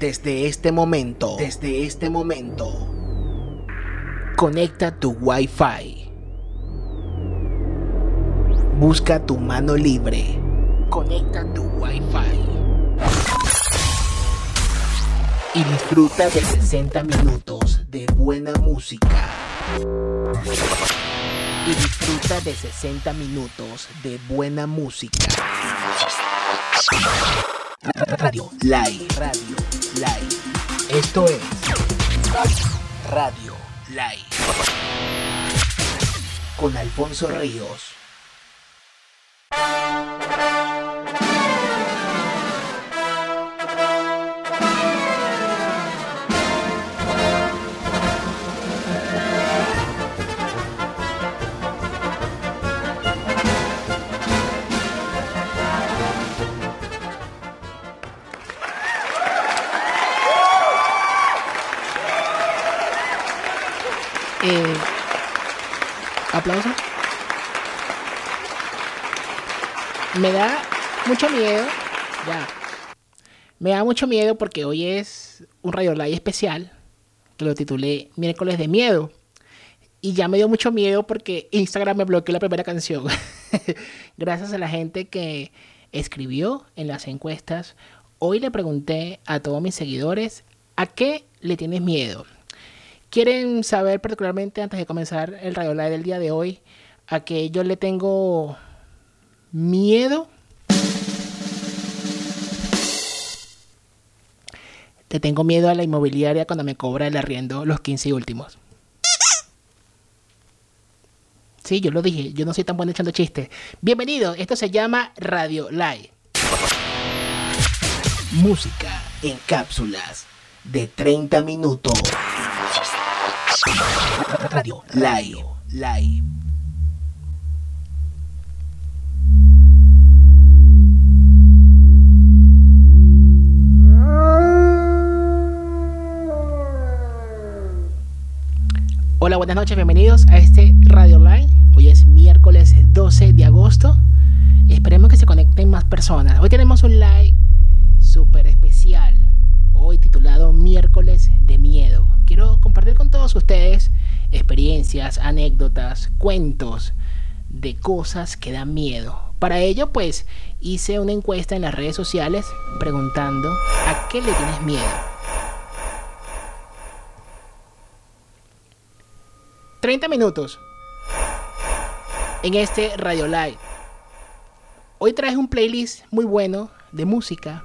Desde este momento, desde este momento, conecta tu Wi-Fi. Busca tu mano libre. Conecta tu Wi-Fi. Y disfruta de 60 minutos de buena música. Y disfruta de 60 minutos de buena música. Radio Live. Radio Live. Esto es Radio Live. Con Alfonso Ríos. Eh. Me da mucho miedo. Ya. Me da mucho miedo porque hoy es un Radio Live especial que lo titulé Miércoles de Miedo. Y ya me dio mucho miedo porque Instagram me bloqueó la primera canción. Gracias a la gente que escribió en las encuestas. Hoy le pregunté a todos mis seguidores a qué le tienes miedo. ¿Quieren saber particularmente antes de comenzar el Radio Live del día de hoy a que yo le tengo miedo? Te tengo miedo a la inmobiliaria cuando me cobra el arriendo los 15 últimos. Sí, yo lo dije, yo no soy tan bueno echando chistes. Bienvenido, esto se llama Radio Live. Música en cápsulas de 30 minutos. Radio Live. Live. Hola, buenas noches, bienvenidos a este Radio Live. Hoy es miércoles 12 de agosto. Esperemos que se conecten más personas. Hoy tenemos un live ustedes experiencias, anécdotas, cuentos de cosas que dan miedo. Para ello, pues, hice una encuesta en las redes sociales preguntando a qué le tienes miedo. 30 minutos en este Radio Live. Hoy traje un playlist muy bueno de música,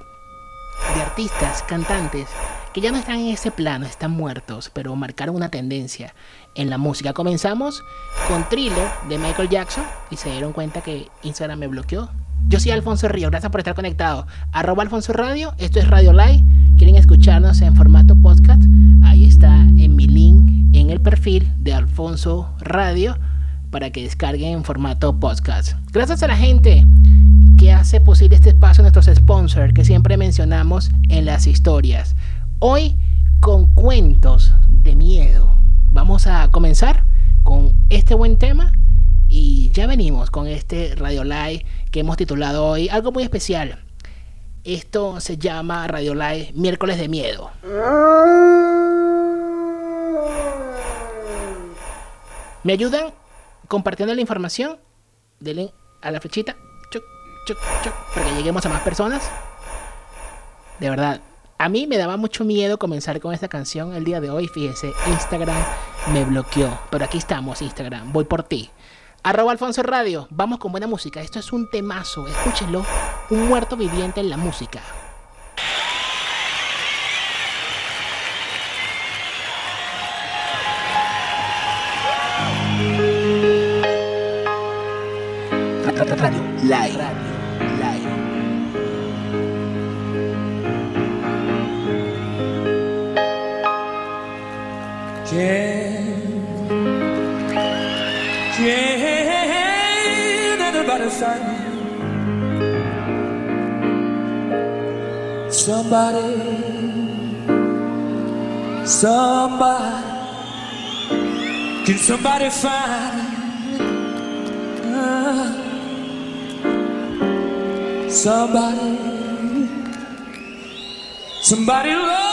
de artistas, cantantes, que ya no están en ese plano, están muertos, pero marcaron una tendencia en la música. Comenzamos con Thriller de Michael Jackson y se dieron cuenta que Instagram me bloqueó. Yo soy Alfonso Río, gracias por estar conectado. Arroba Alfonso Radio, esto es Radio Live. Quieren escucharnos en formato podcast, ahí está en mi link en el perfil de Alfonso Radio para que descarguen en formato podcast. Gracias a la gente que hace posible este espacio, nuestros sponsors que siempre mencionamos en las historias. Hoy con cuentos de miedo. Vamos a comenzar con este buen tema y ya venimos con este Radio Live que hemos titulado hoy algo muy especial. Esto se llama Radio Live Miércoles de Miedo. ¿Me ayudan compartiendo la información? Denle a la flechita chuc, chuc, chuc, para que lleguemos a más personas. De verdad, a mí me daba mucho miedo comenzar con esta canción el día de hoy. Fíjese, Instagram me bloqueó. Pero aquí estamos, Instagram. Voy por ti. Arroba Alfonso Radio. Vamos con buena música. Esto es un temazo. Escúchenlo. Un muerto viviente en la música. Radio Live. Radio Live. Somebody, somebody? Can somebody find uh, somebody, Somebody love.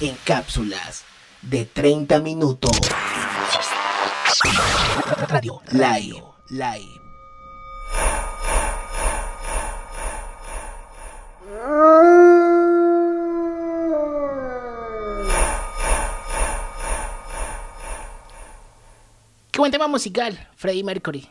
En cápsulas de 30 minutos. Radio Live. Live. Qué buen tema musical, Freddie Mercury.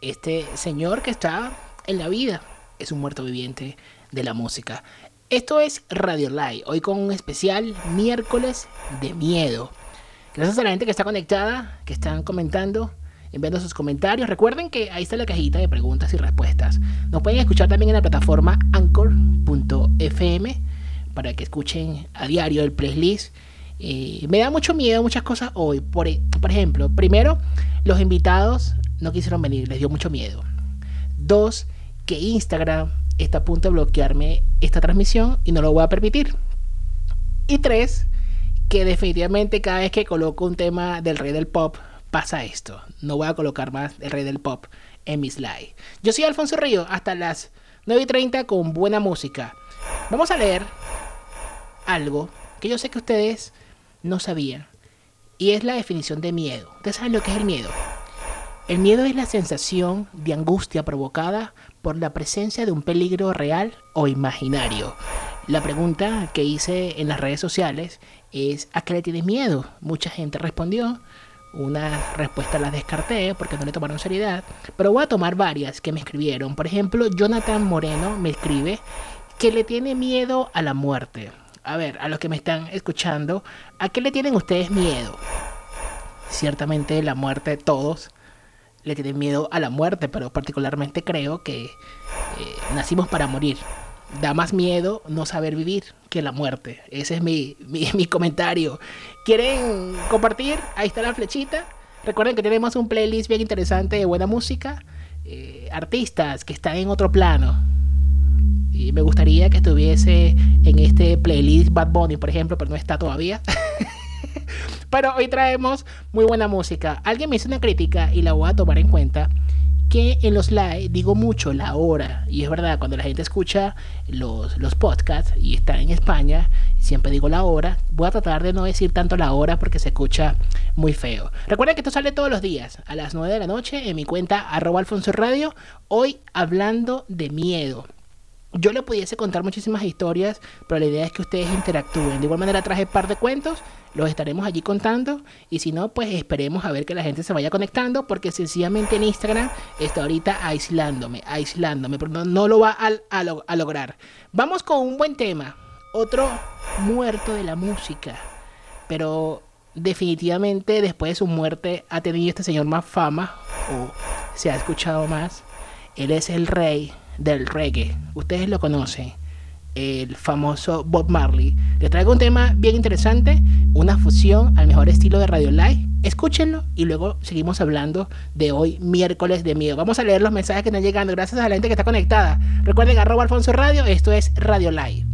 Este señor que está en la vida es un muerto viviente de la música. Esto es Radio Live, hoy con un especial miércoles de miedo. Gracias a la gente que está conectada, que están comentando, enviando sus comentarios. Recuerden que ahí está la cajita de preguntas y respuestas. Nos pueden escuchar también en la plataforma anchor.fm para que escuchen a diario el playlist. Eh, me da mucho miedo muchas cosas hoy. Por, por ejemplo, primero, los invitados no quisieron venir, les dio mucho miedo. Dos, que Instagram está a punto de bloquearme esta transmisión y no lo voy a permitir. Y tres, que definitivamente cada vez que coloco un tema del rey del pop pasa esto. No voy a colocar más el rey del pop en mi slide. Yo soy Alfonso Río, hasta las 9 y 30 con buena música. Vamos a leer algo que yo sé que ustedes no sabían. Y es la definición de miedo. ¿Ustedes saben lo que es el miedo? El miedo es la sensación de angustia provocada por la presencia de un peligro real o imaginario. La pregunta que hice en las redes sociales es ¿a qué le tienes miedo? Mucha gente respondió. Una respuesta la descarté porque no le tomaron seriedad. Pero voy a tomar varias que me escribieron. Por ejemplo, Jonathan Moreno me escribe que le tiene miedo a la muerte. A ver, a los que me están escuchando, ¿a qué le tienen ustedes miedo? Ciertamente la muerte, todos le tienen miedo a la muerte, pero particularmente creo que eh, nacimos para morir. Da más miedo no saber vivir que la muerte. Ese es mi, mi, comentario. ¿Quieren compartir? Ahí está la flechita. Recuerden que tenemos un playlist bien interesante de buena música. eh, artistas que están en otro plano. Y me gustaría que estuviese en este playlist Bad Bunny, por ejemplo, pero no está todavía. Pero hoy traemos muy buena música. Alguien me hizo una crítica y la voy a tomar en cuenta. Que en los live digo mucho la hora. Y es verdad, cuando la gente escucha los, los podcasts y está en España, siempre digo la hora. Voy a tratar de no decir tanto la hora porque se escucha muy feo. Recuerden que esto sale todos los días a las 9 de la noche en mi cuenta arroba Alfonso Radio. Hoy hablando de miedo. Yo le pudiese contar muchísimas historias, pero la idea es que ustedes interactúen. De igual manera traje un par de cuentos, los estaremos allí contando. Y si no, pues esperemos a ver que la gente se vaya conectando, porque sencillamente en Instagram está ahorita aislándome, aislándome, pero no, no lo va a, a lo- a lograr. Vamos con un buen tema. Otro muerto de la música. Pero definitivamente después de su muerte ha tenido este señor más fama, o se ha escuchado más. Él es el rey del reggae. Ustedes lo conocen. El famoso Bob Marley. Les traigo un tema bien interesante. Una fusión al mejor estilo de Radio Live. Escúchenlo y luego seguimos hablando de hoy, miércoles de miedo. Vamos a leer los mensajes que están llegando. Gracias a la gente que está conectada. Recuerden, arroba Alfonso Radio. Esto es Radio Live.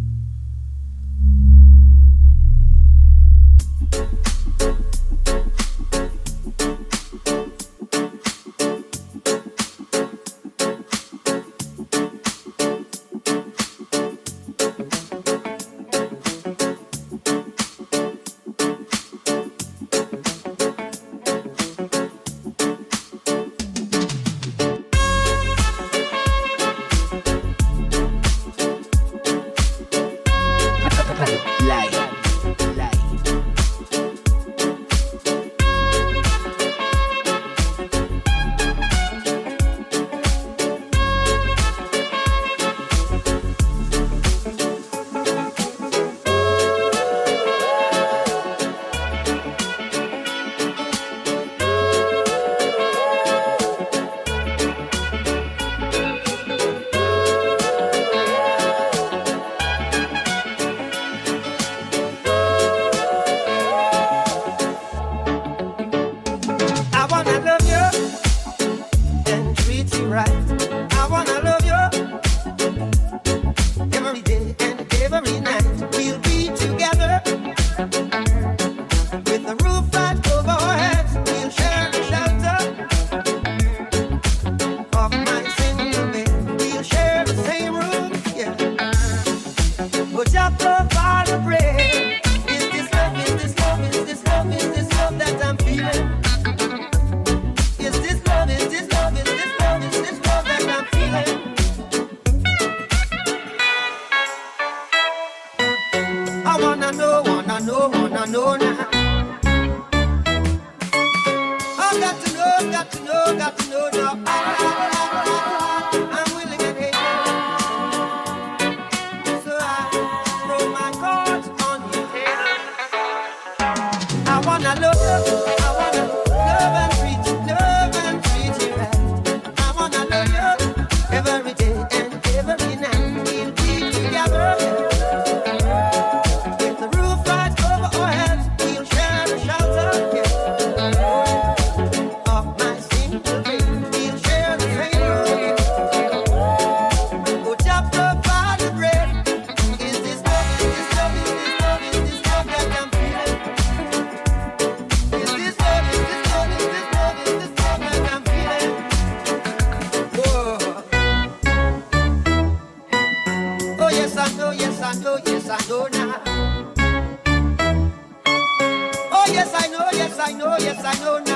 Yes, I know,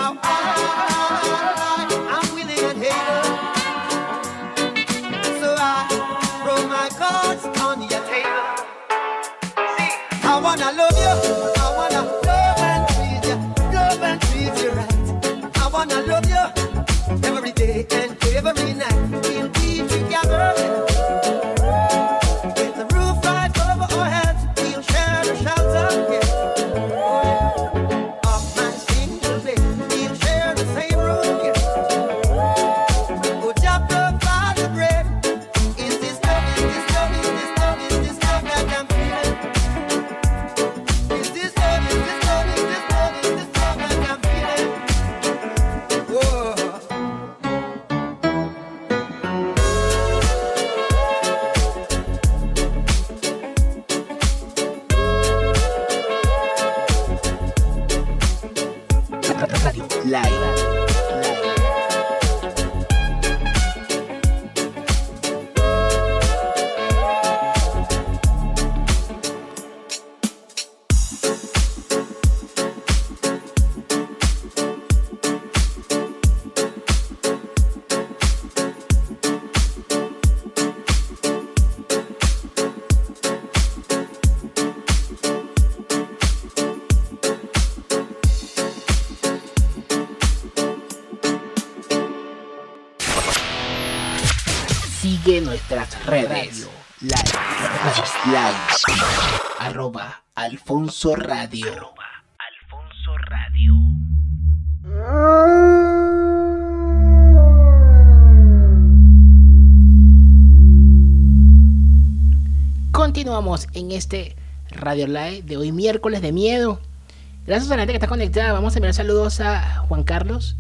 Alfonso Radio. Alfonso Radio. Continuamos en este Radio Live de hoy miércoles de miedo. Gracias a la gente que está conectada. Vamos a enviar saludos a Juan Carlos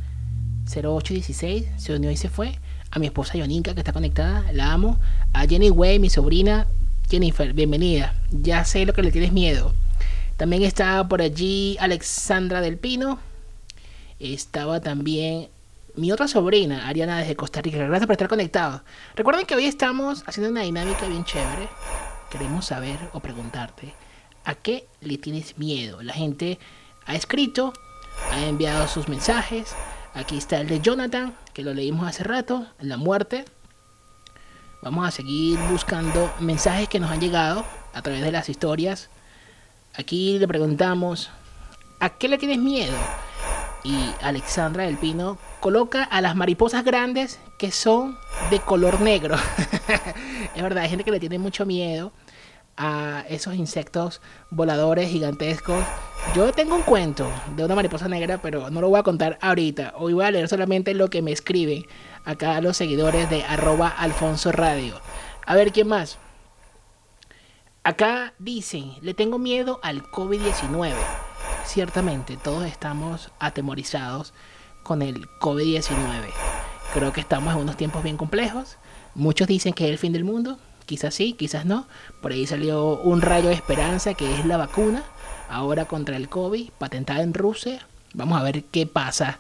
0816, se unió y se fue. A mi esposa Yoninka que está conectada, la amo. A Jenny Way, mi sobrina Jennifer, bienvenida. Ya sé lo que le tienes miedo. También está por allí Alexandra del Pino. Estaba también mi otra sobrina, Ariana desde Costa Rica. Gracias por estar conectados. Recuerden que hoy estamos haciendo una dinámica bien chévere. Queremos saber o preguntarte a qué le tienes miedo. La gente ha escrito, ha enviado sus mensajes. Aquí está el de Jonathan, que lo leímos hace rato, la muerte. Vamos a seguir buscando mensajes que nos han llegado a través de las historias. Aquí le preguntamos, ¿a qué le tienes miedo? Y Alexandra del Pino coloca a las mariposas grandes que son de color negro. es verdad, hay gente que le tiene mucho miedo a esos insectos voladores gigantescos. Yo tengo un cuento de una mariposa negra, pero no lo voy a contar ahorita. Hoy voy a leer solamente lo que me escriben acá los seguidores de arroba Alfonso Radio. A ver, ¿quién más? Acá dicen, le tengo miedo al COVID-19. Ciertamente, todos estamos atemorizados con el COVID-19. Creo que estamos en unos tiempos bien complejos. Muchos dicen que es el fin del mundo. Quizás sí, quizás no. Por ahí salió un rayo de esperanza que es la vacuna. Ahora contra el COVID, patentada en Rusia. Vamos a ver qué pasa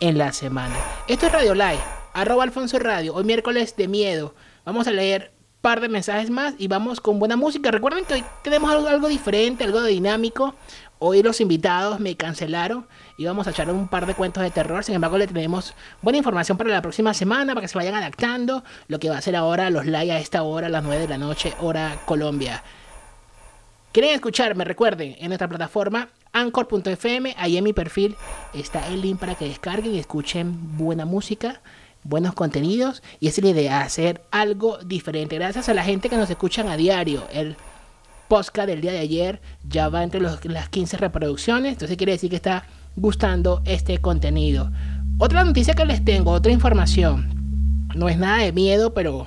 en la semana. Esto es Radio Live, arroba Alfonso Radio. Hoy miércoles de miedo. Vamos a leer par de mensajes más y vamos con buena música. Recuerden que hoy tenemos algo, diferente, algo dinámico. Hoy los invitados me cancelaron y vamos a echar un par de cuentos de terror. Sin embargo, le tenemos buena información para la próxima semana para que se vayan adaptando. Lo que va a ser ahora los live a esta hora, a las 9 de la noche, hora Colombia. ¿Quieren escucharme? Recuerden, en nuestra plataforma anchor.fm, ahí en mi perfil está el link para que descarguen y escuchen buena música, buenos contenidos y es la idea, hacer algo diferente. Gracias a la gente que nos escuchan a diario. El podcast del día de ayer ya va entre las 15 reproducciones, entonces quiere decir que está gustando este contenido. Otra noticia que les tengo, otra información, no es nada de miedo, pero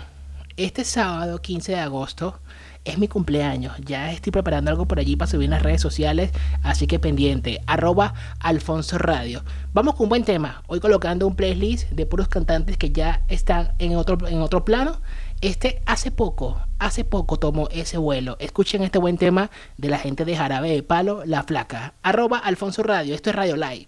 este sábado 15 de agosto es mi cumpleaños. Ya estoy preparando algo por allí para subir en las redes sociales, así que pendiente, arroba Alfonso Radio. Vamos con un buen tema, hoy colocando un playlist de puros cantantes que ya están en otro, en otro plano. Este hace poco, hace poco tomó ese vuelo. Escuchen este buen tema de la gente de Jarabe de Palo, La Flaca. Arroba Alfonso Radio, esto es Radio Live.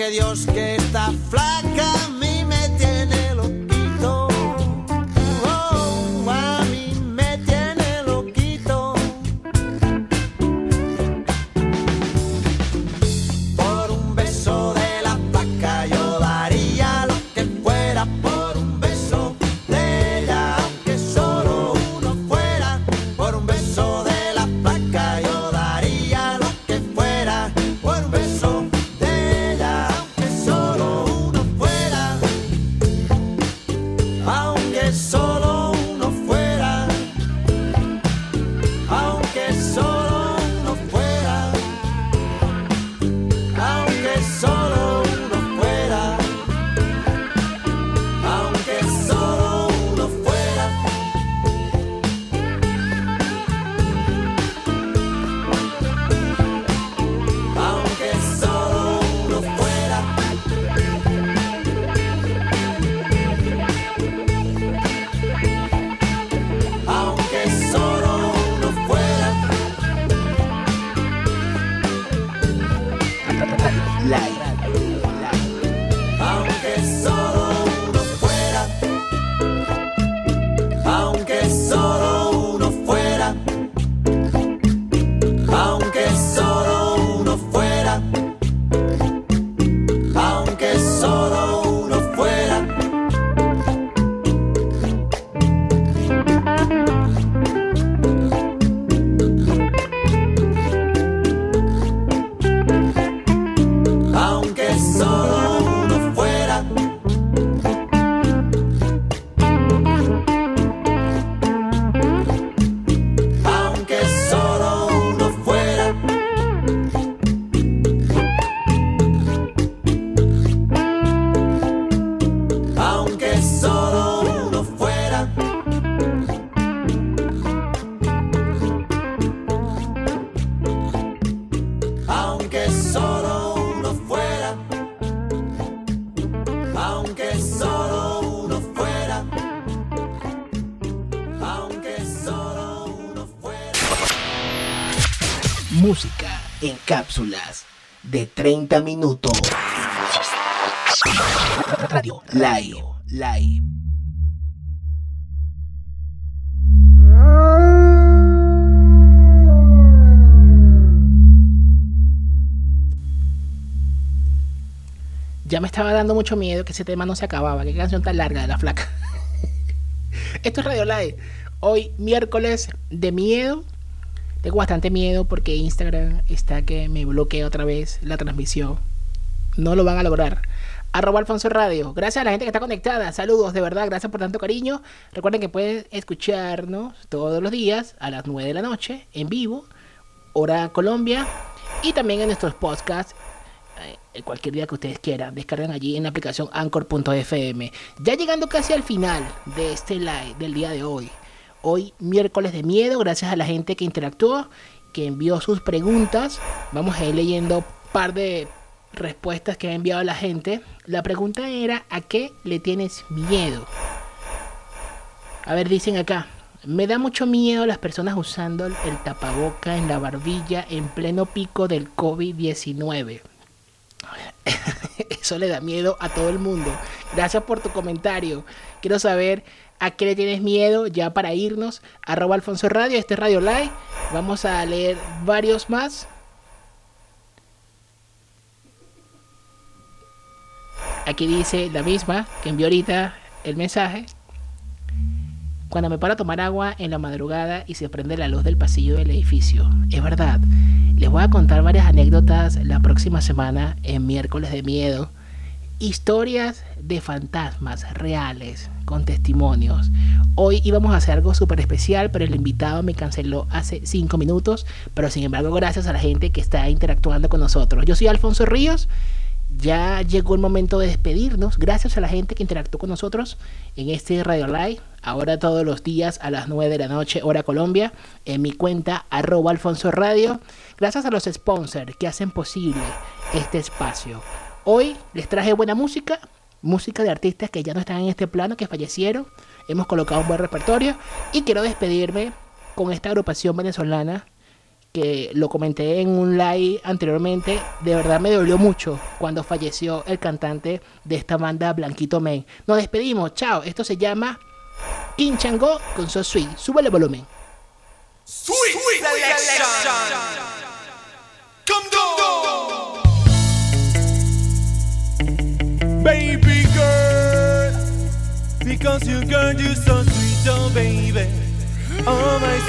Porque Dios que está flaca cápsulas de 30 minutos. Radio Live. Live. Ya me estaba dando mucho miedo que ese tema no se acababa. Qué canción tan larga de la flaca. Esto es Radio Live. Hoy, miércoles de miedo. Tengo bastante miedo porque Instagram está que me bloquea otra vez la transmisión. No lo van a lograr. Arroba Alfonso Radio. Gracias a la gente que está conectada. Saludos, de verdad. Gracias por tanto cariño. Recuerden que pueden escucharnos todos los días a las 9 de la noche en vivo, hora Colombia. Y también en nuestros podcasts eh, cualquier día que ustedes quieran. Descargan allí en la aplicación anchor.fm. Ya llegando casi al final de este live del día de hoy. Hoy miércoles de miedo, gracias a la gente que interactuó, que envió sus preguntas. Vamos a ir leyendo un par de respuestas que ha enviado la gente. La pregunta era, ¿a qué le tienes miedo? A ver, dicen acá. Me da mucho miedo las personas usando el tapaboca en la barbilla en pleno pico del COVID-19. Eso le da miedo a todo el mundo. Gracias por tu comentario. Quiero saber a qué le tienes miedo ya para irnos. Arroba Alfonso Radio, este es Radio Live. Vamos a leer varios más. Aquí dice la misma que envió ahorita el mensaje. Cuando me paro a tomar agua en la madrugada y se prende la luz del pasillo del edificio. Es verdad. Les voy a contar varias anécdotas la próxima semana en miércoles de miedo. Historias de fantasmas reales con testimonios. Hoy íbamos a hacer algo súper especial, pero el invitado me canceló hace 5 minutos. Pero sin embargo, gracias a la gente que está interactuando con nosotros. Yo soy Alfonso Ríos. Ya llegó el momento de despedirnos. Gracias a la gente que interactuó con nosotros en este Radio Live. Ahora todos los días a las 9 de la noche, hora Colombia, en mi cuenta arroba Alfonso Radio. Gracias a los sponsors que hacen posible este espacio. Hoy les traje buena música, música de artistas que ya no están en este plano, que fallecieron. Hemos colocado un buen repertorio y quiero despedirme con esta agrupación venezolana que lo comenté en un live anteriormente, de verdad me dolió mucho cuando falleció el cantante de esta banda Blanquito Men. Nos despedimos, chao. Esto se llama King Chango con So Sweet. Súbele el volumen. Sweet, selection. Come down. Baby girl, because you girl you so sweet, oh baby, oh my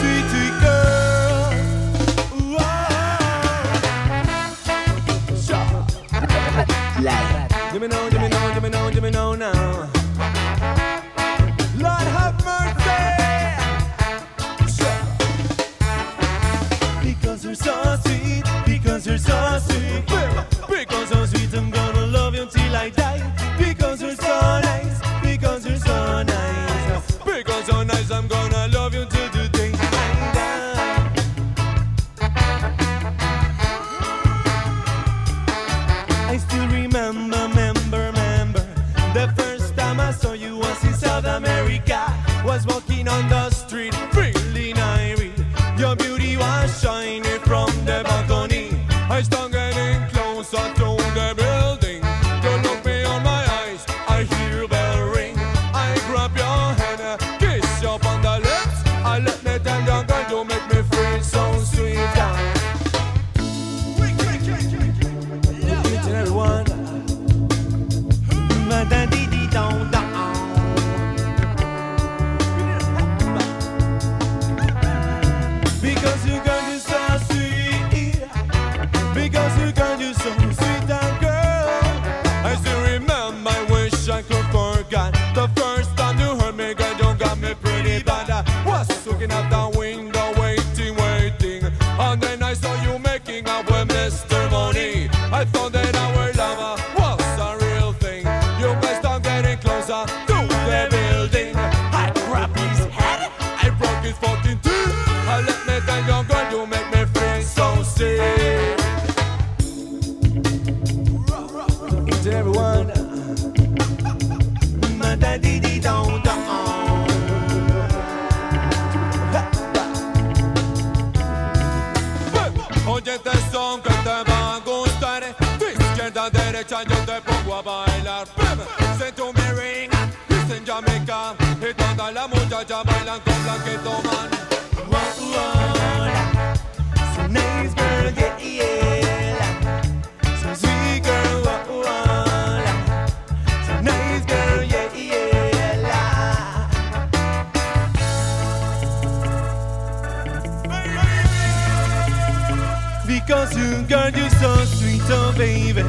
You're so sweet, oh baby.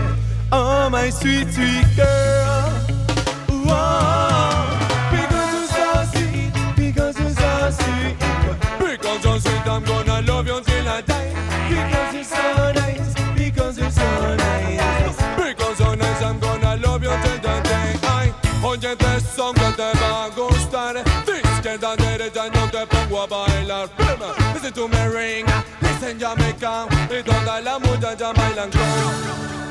Oh, my sweet, sweet girl. Whoa. Because you're so sweet, because you're so sweet. Because you're sweet, I'm gonna love you till I die. Because you're so nice, because you're so nice. Because you're nice, I'm gonna love you till the day I. Oye, este son que te va a gustar. Izquierda, derecha, no te pongo a bailar. Listen to me ring, listen Jamaica. Ridonda la muchacha bailan con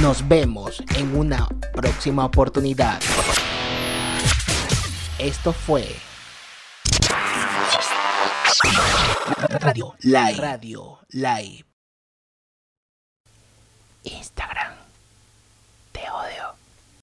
Nos vemos en una próxima oportunidad. Esto fue Radio Live. Radio Live.